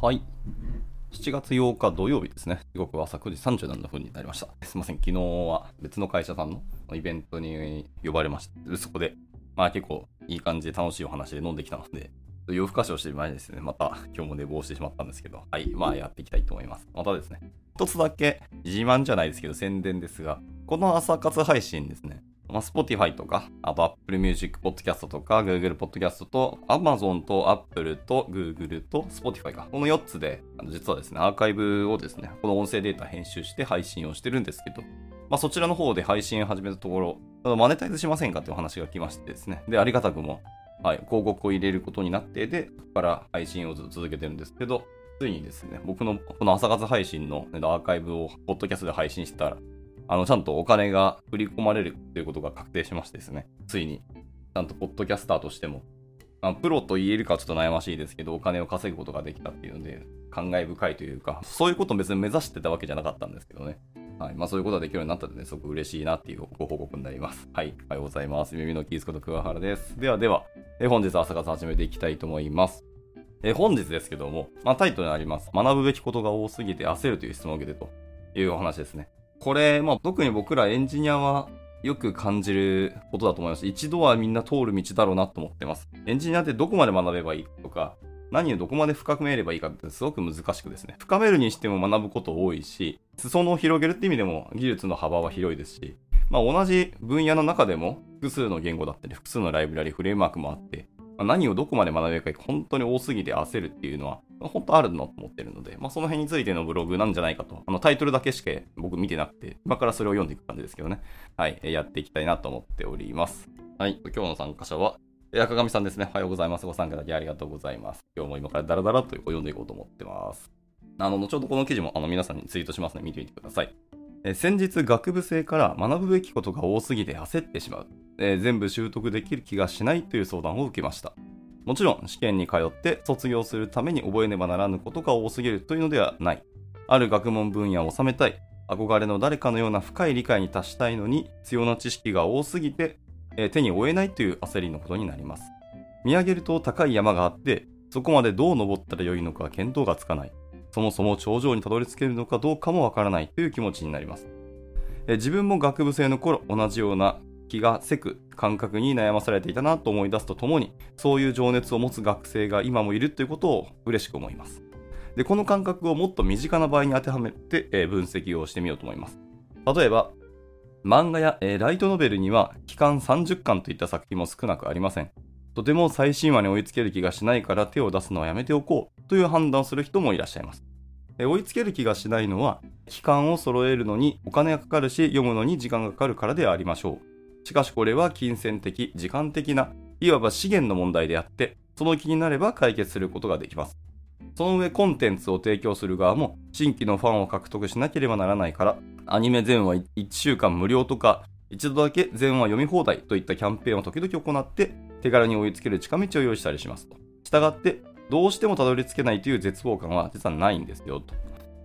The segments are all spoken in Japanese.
はい。7月8日土曜日ですね。時刻は朝9時37分になりました。すいません。昨日は別の会社さんのイベントに呼ばれまして、そこで、まあ結構いい感じで楽しいお話で飲んできたので、夜更かしをしてる前にですね、また今日も寝坊してしまったんですけど、はい。まあやっていきたいと思います。またですね、一つだけ自慢じゃないですけど宣伝ですが、この朝活配信ですね、まあ、Spotify とか、あと Apple Music Podcast とか、Google Podcast と、Amazon と Apple と Google と Spotify か。この4つで、実はですね、アーカイブをですね、この音声データ編集して配信をしてるんですけど、まあ、そちらの方で配信始めたところ、マネタイズしませんかってお話が来ましてですね。で、ありがたくも、はい、広告を入れることになって、で、ここから配信を続けてるんですけど、ついにですね、僕のこの朝活配信のアーカイブをポッドキャストで配信したら、あの、ちゃんとお金が振り込まれるということが確定しましてですね、ついに、ちゃんとポッドキャスターとしても、まあ、プロと言えるかちょっと悩ましいですけど、お金を稼ぐことができたっていうので、感慨深いというか、そういうことを別に目指してたわけじゃなかったんですけどね。はい。まあそういうことができるようになったので、ね、すごく嬉しいなっていうご報告になります。はい。おはようございます。耳のキースこと桑原です。ではでは、え本日は朝活始めていきたいと思います。え本日ですけども、まあ、タイトルにあります。学ぶべきことが多すぎて焦るという質問を受けてというお話ですね。これ、まあ、特に僕らエンジニアはよく感じることだと思います。一度はみんな通る道だろうなと思ってます。エンジニアってどこまで学べばいいとか、何をどこまで深めればいいかってすごく難しくですね。深めるにしても学ぶこと多いし、裾野を広げるって意味でも技術の幅は広いですし、まあ、同じ分野の中でも複数の言語だったり、複数のライブラリ、フレームワークもあって、ま何をどこまで学べるか本当に多すぎて焦るっていうのは、本当あるのと思ってるので、まあ、その辺についてのブログなんじゃないかと。あのタイトルだけしか僕見てなくて、今からそれを読んでいく感じですけどね。はい、やっていきたいなと思っております。はい、今日の参加者は、赤上さんですね。おはようございます。ご参加いただけありがとうございます。今日も今からダラダラと読んでいこうと思ってます。あの、後ほどこの記事もあの皆さんにツイートしますので見てみてください。え先日学部生から学ぶべきことが多すぎて焦ってしまう、えー、全部習得できる気がしないという相談を受けました。もちろん試験に通って卒業するために覚えねばならぬことが多すぎるというのではない。ある学問分野を収めたい。憧れの誰かのような深い理解に達したいのに必要な知識が多すぎて、えー、手に負えないという焦りのことになります。見上げると高い山があって、そこまでどう登ったらよいのか見当がつかない。そもそも頂上にたどり着けるのかどうかもわからないという気持ちになります。え、自分も学部生の頃同じような気がせく感覚に悩まされていたなと思い出すとともにそういう情熱を持つ学生が今もいるということを嬉しく思います。でこの感覚をもっと身近な場合に当てはめて、え、分析をしてみようと思います。例えば漫画や、えー、ライトノベルには期間30巻といった作品も少なくありません。とても最新話に追いつける気がしないから手を出すのはやめておこうという判断をする人もいらっしゃいます。追いつける気がしないのは期間を揃えるのにお金がかかるし読むのに時間がかかるからでありましょうしかしこれは金銭的、時間的な、いわば資源の問題であって、その気になれば解決することができます。その上コンテンツを提供する側も新規のファンを獲得しなければならないから、アニメ全話1週間無料とか、一度だけ全話読み放題といったキャンペーンを時々行って、手軽に追いつける近道を用意したりします。したがって、どうしてもたどり着けないという絶望感は実はないんですよと。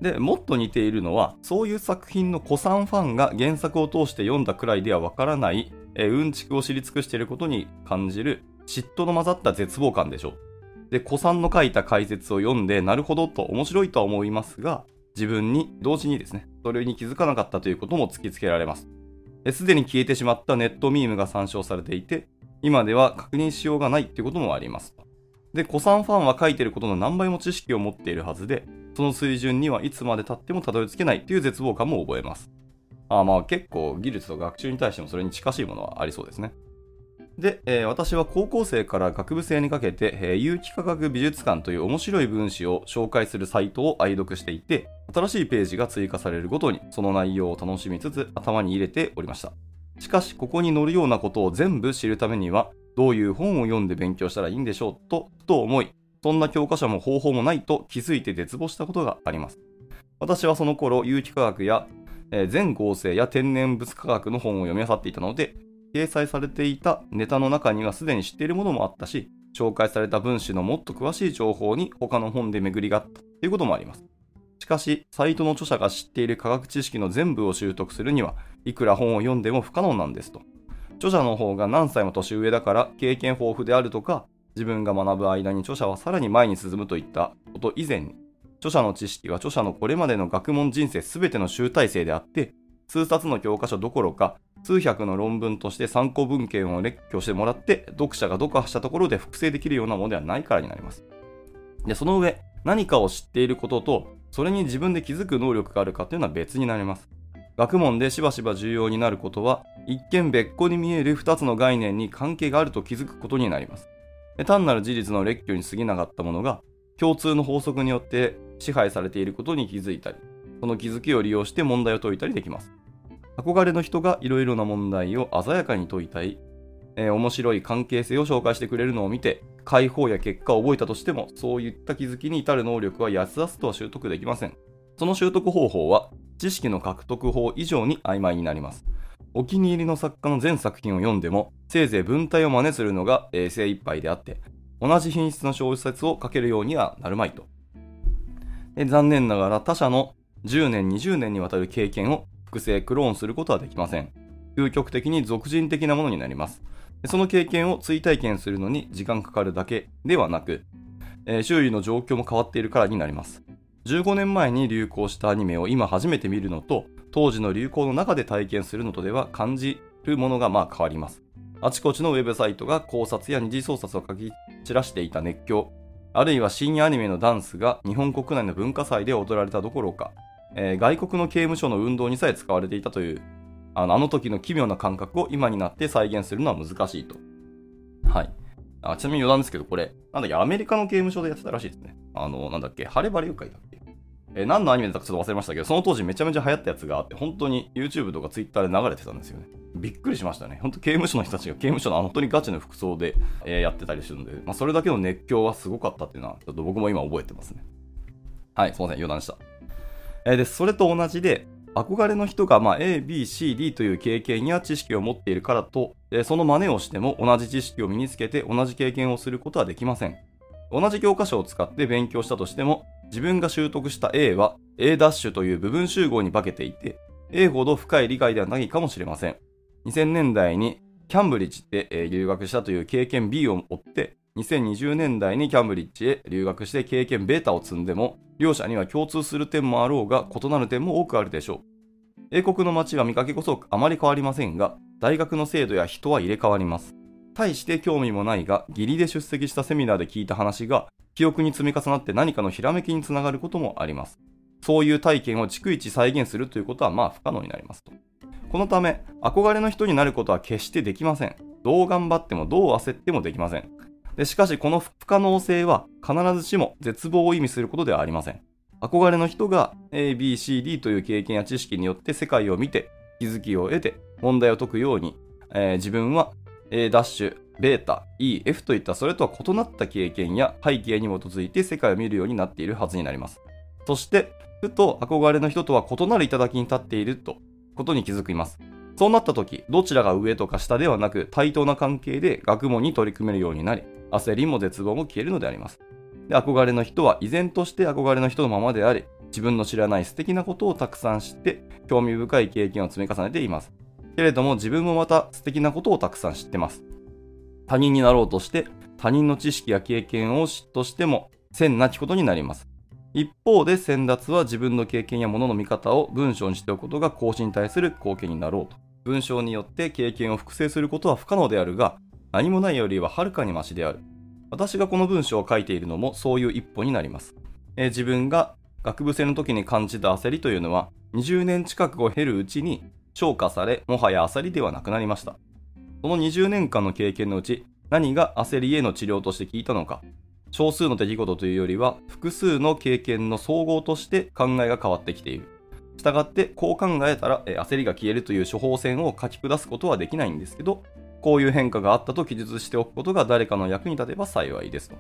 で、もっと似ているのは、そういう作品の古参ファンが原作を通して読んだくらいではわからない、えうんちくを知り尽くしていることに感じる嫉妬の混ざった絶望感でしょう。で、古参の書いた解説を読んで、なるほどと面白いとは思いますが、自分に同時にですね、それに気づかなかったということも突きつけられます。すでに消えてしまったネットミームが参照されていて、今では確認しようがないということもあります。で、古参ファンは書いてることの何倍も知識を持っているはずで、その水準にはいつまで経ってもたどり着けないという絶望感も覚えます。あまあ結構技術と学習に対してもそれに近しいものはありそうですね。で、えー、私は高校生から学部生にかけて、えー、有機化学美術館という面白い分子を紹介するサイトを愛読していて、新しいページが追加されるごとにその内容を楽しみつつ頭に入れておりました。しかし、ここに載るようなことを全部知るためには、どういう本を読んで勉強したらいいんでしょうと、と思い、そんな教科書も方法もないと気づいて絶望したことがあります。私はその頃、有機化学や、えー、全合成や天然物化学の本を読み漁っていたので、掲載されていたネタの中にはすでに知っているものもあったし、紹介された分子のもっと詳しい情報に他の本で巡りがあったということもあります。しかし、サイトの著者が知っている科学知識の全部を習得するには、いくら本を読んでも不可能なんですと。著者の方が何歳も年上だから経験豊富であるとか、自分が学ぶ間に著者はさらに前に進むといったこと以前に、著者の知識は著者のこれまでの学問人生すべての集大成であって、数冊の教科書どころか、数百の論文として参考文献を列挙してもらって、読者が読破したところで複製できるようなものではないからになります。で、その上、何かを知っていることと、それに自分で気づく能力があるかというのは別になります。学問でしばしば重要になることは、一見別個に見える2つの概念に関係があると気づくことになります。単なる事実の列挙に過ぎなかったものが、共通の法則によって支配されていることに気づいたり、その気づきを利用して問題を解いたりできます。憧れの人がいろいろな問題を鮮やかに解いたり、えー、面白い関係性を紹介してくれるのを見て、解放や結果を覚えたとしても、そういった気づきに至る能力は安々とは習得できません。その習得方法は、知識の獲得法以上に曖昧になります。お気に入りの作家の全作品を読んでも、せいぜい文体を真似するのが、え、精一杯であって、同じ品質の小説を書けるようにはなるまいと。残念ながら他者の10年、20年にわたる経験を複製、クローンすることはできません。究極的に俗人的なものになります。その経験を追体験するのに時間かかるだけではなく、え、周囲の状況も変わっているからになります。15年前に流行したアニメを今初めて見るのと、当時の流行の中で体験するのとでは感じるものがまあ変わります。あちこちのウェブサイトが考察や二次創作を書き散らしていた熱狂、あるいは深夜アニメのダンスが日本国内の文化祭で踊られたどころか、えー、外国の刑務所の運動にさえ使われていたというあのあの時の奇妙な感覚を今になって再現するのは難しいと。はい。あちなみに余談ですけど、これ、なんだっけ、アメリカの刑務所でやってたらしいですね。あの、なんだっけ、晴れ晴れ愉快だ。えー、何のアニメだったかちょっと忘れましたけど、その当時めちゃめちゃ流行ったやつがあって、本当に YouTube とか Twitter で流れてたんですよね。びっくりしましたね。本当刑務所の人たちが刑務所の本当にガチの服装で、えー、やってたりするんで、まあ、それだけの熱狂はすごかったっていうのは、ちょっと僕も今覚えてますね。はい、すいません、余談でした。えー、で、それと同じで、憧れの人が、ま、A、B、C、D という経験や知識を持っているからと、えその真似をしても同じ知識を身につけて同じ経験をすることはできません。同じ教科書を使って勉強したとしても、自分が習得した A は A' という部分集合に化けていて、A ほど深い理解ではないかもしれません。2000年代にキャンブリッジで留学したという経験 B を追って、2020年代にキャンブリッジへ留学して経験ベータを積んでも、両者には共通する点もあろうが異なる点も多くあるでしょう。英国の街は見かけこそあまり変わりませんが、大学の制度や人は入れ替わります。対して興味もないが、義理で出席したセミナーで聞いた話が、記憶に積み重なって何かのひらめきにつながることもあります。そういう体験を逐一再現するということはまあ不可能になりますと。このため、憧れの人になることは決してできません。どう頑張ってもどう焦ってもできません。でしかしこの不可能性は必ずしも絶望を意味することではありません。憧れの人が A, B, C, D という経験や知識によって世界を見て気づきを得て問題を解くように、えー、自分は A' ダッシュ、ベータ、E、F といったそれとは異なった経験や背景に基づいて世界を見るようになっているはずになります。そして、ふと憧れの人とは異なる頂に立っているとことに気づきます。そうなった時、どちらが上とか下ではなく対等な関係で学問に取り組めるようになり、焦りも絶望も消えるのであります。で憧れの人は依然として憧れの人のままであり、自分の知らない素敵なことをたくさん知って、興味深い経験を積み重ねています。けれども自分もまた素敵なことをたくさん知ってます。他人になろうとして、他人の知識や経験を嫉妬しても、線なきことになります。一方で先達は自分の経験や物の見方を文章にしておくことが講師に対する貢献になろうと。文章によって経験を複製することは不可能であるが、何もないよりははるかにマシである。私がこの文章を書いているのもそういう一歩になります。えー、自分が学部生の時に感じた焦りというのは、20年近くを経るうちに消化され、もはや焦りではなくなりました。その20年間の経験のうち、何が焦りへの治療として聞いたのか、少数の出来事というよりは、複数の経験の総合として考えが変わってきている。したがって、こう考えたら、焦りが消えるという処方箋を書き下すことはできないんですけど、こういう変化があったと記述しておくことが誰かの役に立てば幸いですと。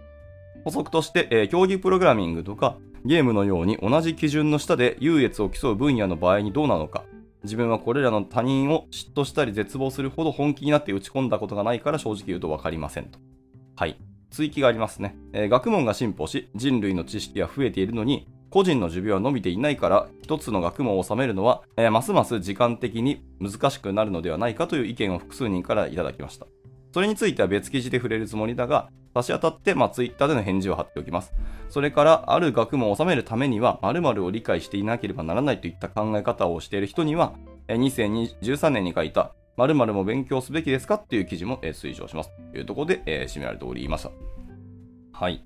補足として、え、競技プログラミングとかゲームのように同じ基準の下で優越を競う分野の場合にどうなのか、自分はこれらの他人を嫉妬したり絶望するほど本気になって打ち込んだことがないから正直言うと分かりませんと。はい。追記がありますね、えー、学問が進歩し、人類の知識が増えているのに、個人の寿命は伸びていないから、一つの学問を収めるのは、えー、ますます時間的に難しくなるのではないかという意見を複数人からいただきました。それについては別記事で触れるつもりだが、差し当たって、まあ、ツイッターでの返事を貼っておきます。それから、ある学問を収めるためには、〇〇を理解していなければならないといった考え方をしている人には、2013年に書いた、〇〇も勉強すべきですかっていう記事も、推奨します。というところで、えー、締められておりました。はい。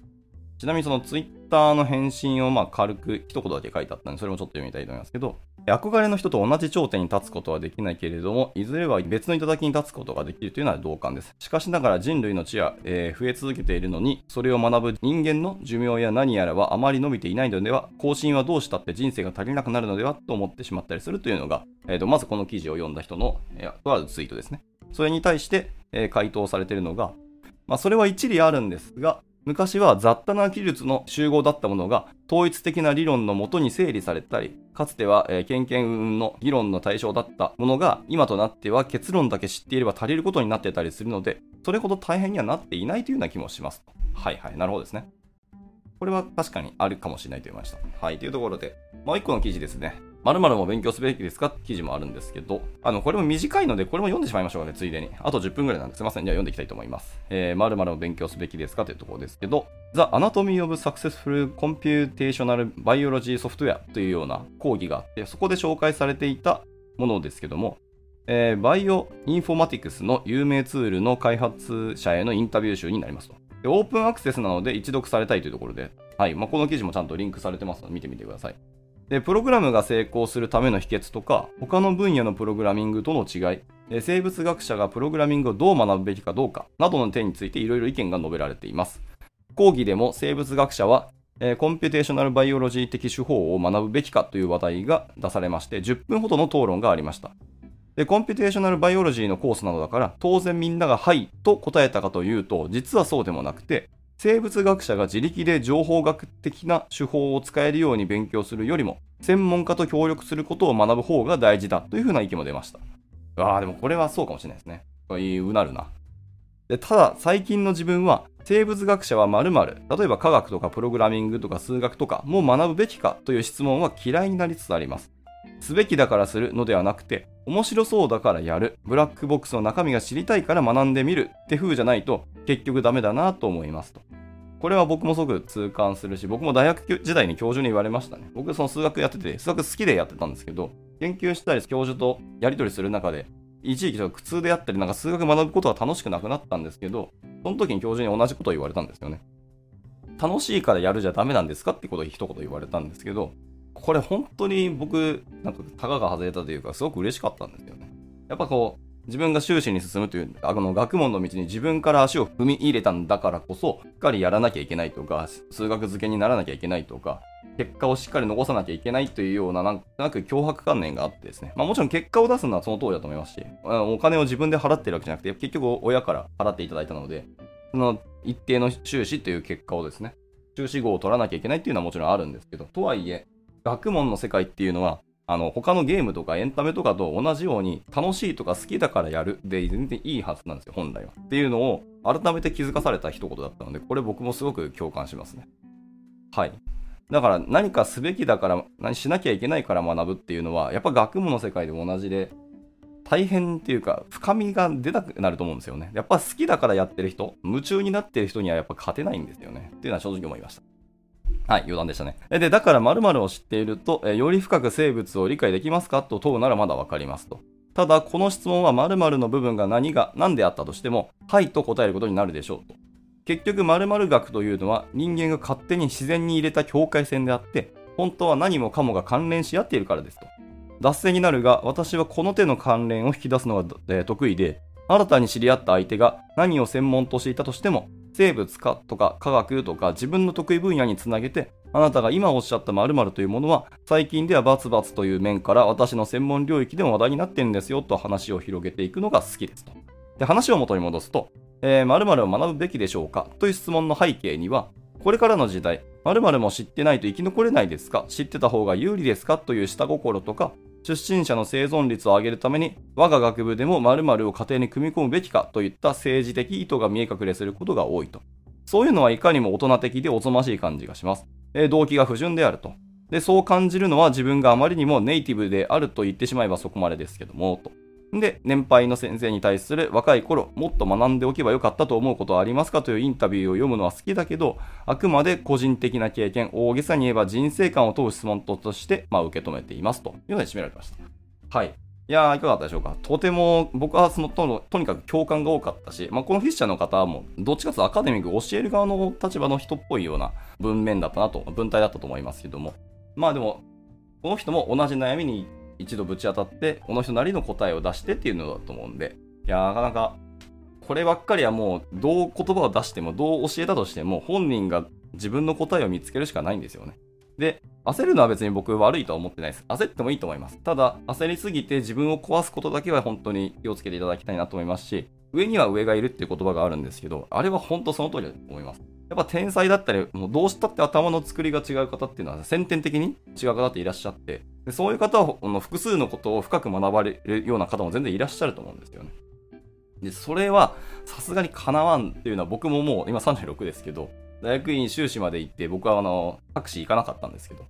ちなみにそのツイッターの返信をまあ軽く一言だけ書いてあったんで、それもちょっと読みたいと思いますけど、憧れの人と同じ頂点に立つことはできないけれども、いずれは別の頂に立つことができるというのは同感です。しかしながら人類の知は、えー、増え続けているのに、それを学ぶ人間の寿命や何やらはあまり伸びていないのでは、更新はどうしたって人生が足りなくなるのではと思ってしまったりするというのが、えー、とまずこの記事を読んだ人の、えー、とあるツイートですね。それに対して、えー、回答されているのが、まあ、それは一理あるんですが、昔は雑多な技術の集合だったものが統一的な理論のもとに整理されたり、かつては、えー、研究の議論の対象だったものが今となっては結論だけ知っていれば足りることになってたりするので、それほど大変にはなっていないというような気もします。はいはい、なるほどですね。これは確かにあるかもしれないと言いました。はい、というところで、もう一個の記事ですね。〇〇も勉強すべきですか？って記事もあるんですけど、あの、これも短いので、これも読んでしまいましょうかね、ついでに。あと10分ぐらいなんですいません。じゃあ読んでいきたいと思います。えー、〇〇も勉強すべきですかというところですけど、The Anatomy of Successful Computational Biology Software というような講義があって、そこで紹介されていたものですけども、えー、バイオインフォマティクスの有名ツールの開発者へのインタビュー集になりますと。でオープンアクセスなので一読されたいというところで、はいまあ、この記事もちゃんとリンクされてますので見てみてください。で、プログラムが成功するための秘訣とか、他の分野のプログラミングとの違い、生物学者がプログラミングをどう学ぶべきかどうかなどの点についていろいろ意見が述べられています。講義でも生物学者は、えコンピュテーショナルバイオロジー的手法を学ぶべきかという話題が出されまして、10分ほどの討論がありました。で、コンピュテーショナルバイオロジーのコースなのだから、当然みんながはいと答えたかというと、実はそうでもなくて、生物学者が自力で情報学的な手法を使えるように勉強するよりも、専門家と協力することを学ぶ方が大事だというふうな意見も出ました。ああ、でもこれはそうかもしれないですね。うなるな。でただ、最近の自分は、生物学者は〇〇、例えば科学とかプログラミングとか数学とかも学ぶべきかという質問は嫌いになりつつあります。すべきだからするのではなくて、面白そうだからやる、ブラックボックスの中身が知りたいから学んでみるって風じゃないと、結局ダメだなと思いますと。これは僕もすごく痛感するし、僕も大学時代に教授に言われましたね。僕その数学やってて、数学好きでやってたんですけど、研究したり教授とやり取りする中で、一時期苦痛であったり、なんか数学学ぶことは楽しくなくなったんですけど、その時に教授に同じことを言われたんですよね。楽しいからやるじゃダメなんですかってことを一言言われたんですけど、これ本当に僕、なんか、たかが外れたというか、すごく嬉しかったんですよね。やっぱこう、自分が修士に進むという、あの、学問の道に自分から足を踏み入れたんだからこそ、しっかりやらなきゃいけないとか、数学付けにならなきゃいけないとか、結果をしっかり残さなきゃいけないというような、なんとなく脅迫観念があってですね。まあもちろん結果を出すのはその通りだと思いますし、お金を自分で払ってるわけじゃなくて、結局親から払っていただいたので、その一定の修士という結果をですね、修士号を取らなきゃいけないっていうのはもちろんあるんですけど、とはいえ、学問の世界っていうのは、あの、他のゲームとかエンタメとかと同じように、楽しいとか好きだからやるで全然いいはずなんですよ、本来は。っていうのを改めて気づかされた一言だったので、これ僕もすごく共感しますね。はい。だから何かすべきだから、何しなきゃいけないから学ぶっていうのは、やっぱ学問の世界でも同じで、大変っていうか、深みが出なくなると思うんですよね。やっぱ好きだからやってる人、夢中になってる人にはやっぱ勝てないんですよね。っていうのは正直思いました。はい、余談でしたね。で、だから〇〇を知っていると、えより深く生物を理解できますか？と問うならまだわかりますと。ただ、この質問は〇〇の部分が何が、何であったとしても、はいと答えることになるでしょうと。結局、〇〇学というのは人間が勝手に自然に入れた境界線であって、本当は何もかもが関連し合っているからですと。脱線になるが、私はこの手の関連を引き出すのが、え、得意で、新たに知り合った相手が何を専門としていたとしても、生物かとか科学とか自分の得意分野につなげて、あなたが今おっしゃった〇〇というものは、最近ではバツバツという面から私の専門領域でも話題になってるんですよと話を広げていくのが好きですと。で、話を元に戻すと、えー、〇〇を学ぶべきでしょうか？という質問の背景には、これからの時代、〇〇も知ってないと生き残れないですか？知ってた方が有利ですか？という下心とか、出身者の生存率を上げるために、我が学部でも〇〇を家庭に組み込むべきかといった政治的意図が見え隠れすることが多いと。そういうのはいかにも大人的でおぞましい感じがします。え動機が不純であると。で、そう感じるのは自分があまりにもネイティブであると言ってしまえばそこまでですけども、と。で、年配の先生に対する若い頃、もっと学んでおけばよかったと思うことはありますかというインタビューを読むのは好きだけど、あくまで個人的な経験、大げさに言えば人生観を問う質問として、まあ、受け止めていますというので締められました。はい。いやー、いかがだったでしょうか？とても、僕はそのととにかく共感が多かったし、まあ、このフィッシャーの方も、どっちかというとアカデミック教える側の立場の人っぽいような文面だったなと、文体だったと思いますけども。まあでも、この人も同じ悩みに一度ぶち当たって、この人なりの答えを出してっていうのだと思うんで、いや、なかなか、こればっかりはもう、どう言葉を出しても、どう教えたとしても、本人が自分の答えを見つけるしかないんですよね。で、焦るのは別に僕悪いとは思ってないです。焦ってもいいと思います。ただ、焦りすぎて自分を壊すことだけは本当に気をつけていただきたいなと思いますし、上には上がいるっていう言葉があるんですけど、あれは本当その通りだと思います。やっぱ天才だったり、もうどうしたって頭の作りが違う方っていうのは先天的に違う方っていらっしゃって、でそういう方は複数のことを深く学ばれるような方も全然いらっしゃると思うんですよね。で、それはさすがに叶わんっていうのは僕ももう今36ですけど、大学院修士まで行って、僕はあの、タクシー行かなかったんですけど、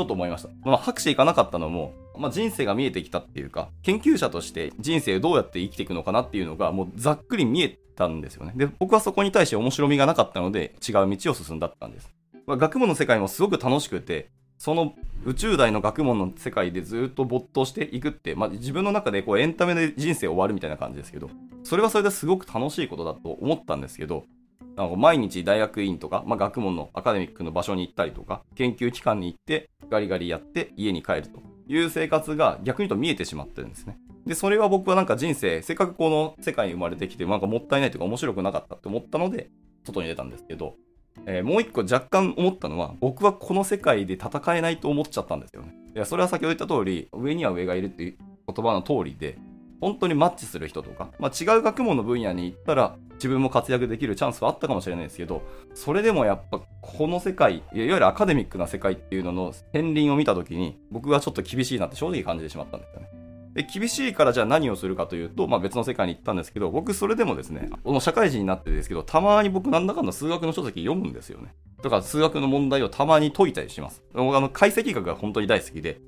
ちょっと思いました。まあ、博士行かなかったのも、まあ、人生が見えてきたっていうか、研究者として人生どうやって生きていくのかなっていうのが、もうざっくり見えたんですよね。で、僕はそこに対して面白みがなかったので、違う道を進んだったんです。まあ、学問の世界もすごく楽しくて、その宇宙大の学問の世界でずっと没頭していくって、まあ、自分の中でこうエンタメで人生終わるみたいな感じですけど、それはそれですごく楽しいことだと思ったんですけど、なんか毎日大学院とか、まあ、学問のアカデミックの場所に行ったりとか、研究機関に行って、ガリガリやって家に帰るという生活が逆に言うと見えてしまってるんですね。で、それは僕はなんか人生、せっかくこの世界に生まれてきて、なんかもったいないというか面白くなかったって思ったので、外に出たんですけど、えー、もう一個若干思ったのは、僕はこの世界で戦えないと思っちゃったんですよね。いや、それは先ほど言った通り、上には上がいるっていう言葉の通りで、本当にマッチする人とか、まあ、違う学問の分野に行ったら自分も活躍できるチャンスはあったかもしれないですけど、それでもやっぱこの世界、いわゆるアカデミックな世界っていうのの片鱗を見た時に僕はちょっと厳しいなって正直感じてしまったんですよね。で厳しいからじゃあ何をするかというと、まあ、別の世界に行ったんですけど僕それでもですねこの社会人になってですけどたまに僕なんだかんだ数学の書籍読むんですよねとか数学の問題をたまに解いたりしますあの解析学が本当に大好きで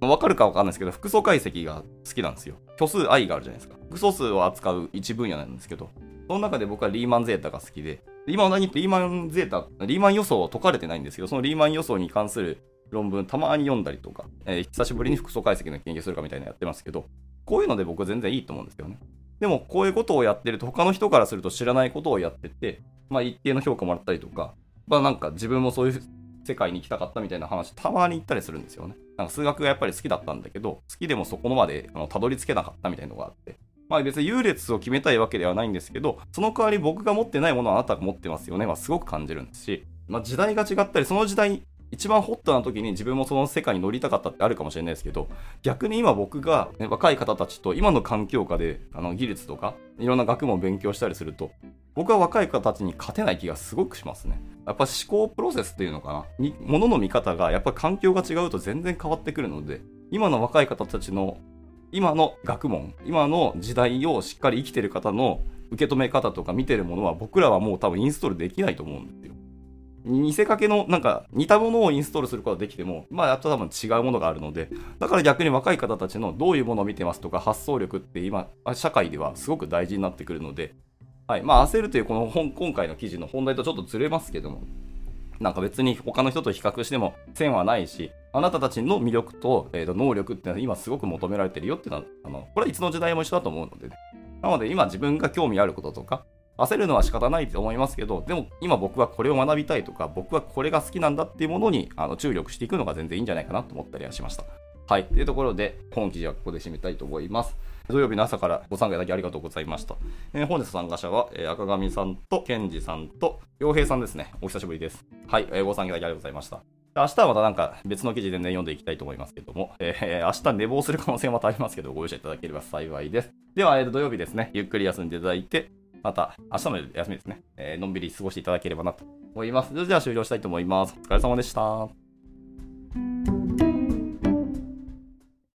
わかるかわかんないですけど、複素解析が好きなんですよ。虚数 i があるじゃないですか。複素数を扱う一分野なんですけど、その中で僕はリーマンゼータが好きで、今何ってリーマンゼータ、リーマン予想は解かれてないんですけど、そのリーマン予想に関する論文たまに読んだりとか、えー、久しぶりに複素解析の研究するかみたいなのやってますけど、こういうので僕は全然いいと思うんですよね。でも、こういうことをやってると、他の人からすると知らないことをやってて、まあ一定の評価もらったりとか、まあなんか自分もそういう世界に行きたかったみたいな話、たまに行ったりするんですよね。なんか数学がやっぱり好きだったんだけど、好きでもそこまであのたどり着けなかったみたいなのがあって。まあ別に優劣を決めたいわけではないんですけど、その代わり僕が持ってないものはあなたが持ってますよねはすごく感じるんですし、まあ時代が違ったり、その時代一番ホットな時に自分もその世界に乗りたかったってあるかもしれないですけど、逆に今僕が、ね、若い方たちと今の環境下であの技術とかいろんな学問を勉強したりすると、僕は若い方たちに勝てない気がすごくしますね。やっぱ思考プロセスっていうのかな？に、ものの見方がやっぱ環境が違うと全然変わってくるので、今の若い方たちの、今の学問、今の時代をしっかり生きてる方の受け止め方とか見てるものは僕らはもう多分インストールできないと思うんですよ。見せかけの、なんか、似たものをインストールすることができても、まあ、あと多分違うものがあるので、だから逆に若い方たちのどういうものを見てますとか、発想力って今、社会ではすごく大事になってくるので、はい。まあ、焦るというこの本、今回の記事の本題とちょっとずれますけども、なんか別に他の人と比較しても線はないし、あなたたちの魅力と,、えー、と能力っていうのは今すごく求められてるよっていうのは、あのこれはいつの時代も一緒だと思うので、ね、なので今自分が興味あることとか、焦るのは仕方ないと思いますけど、でも今僕はこれを学びたいとか、僕はこれが好きなんだっていうものにあの注力していくのが全然いいんじゃないかなと思ったりはしました。はい。というところで、本記事はここで締めたいと思います。土曜日の朝からご参加いただきありがとうございました。えー、本日参加者は、えー、赤上さんと、健二さんと、洋平さんですね。お久しぶりです。はい、えー、ご参加いただきありがとうございました。明日はまたなんか別の記事で、ね、読んでいきたいと思いますけども、えー、明日寝坊する可能性はまたありますけど、ご容赦いただければ幸いです。では、えー、土曜日ですね、ゆっくり休んでいただいて、また明日の休みですね、えー、のんびり過ごしていただければなと思います。それでは終了したいと思います。お疲れ様でした。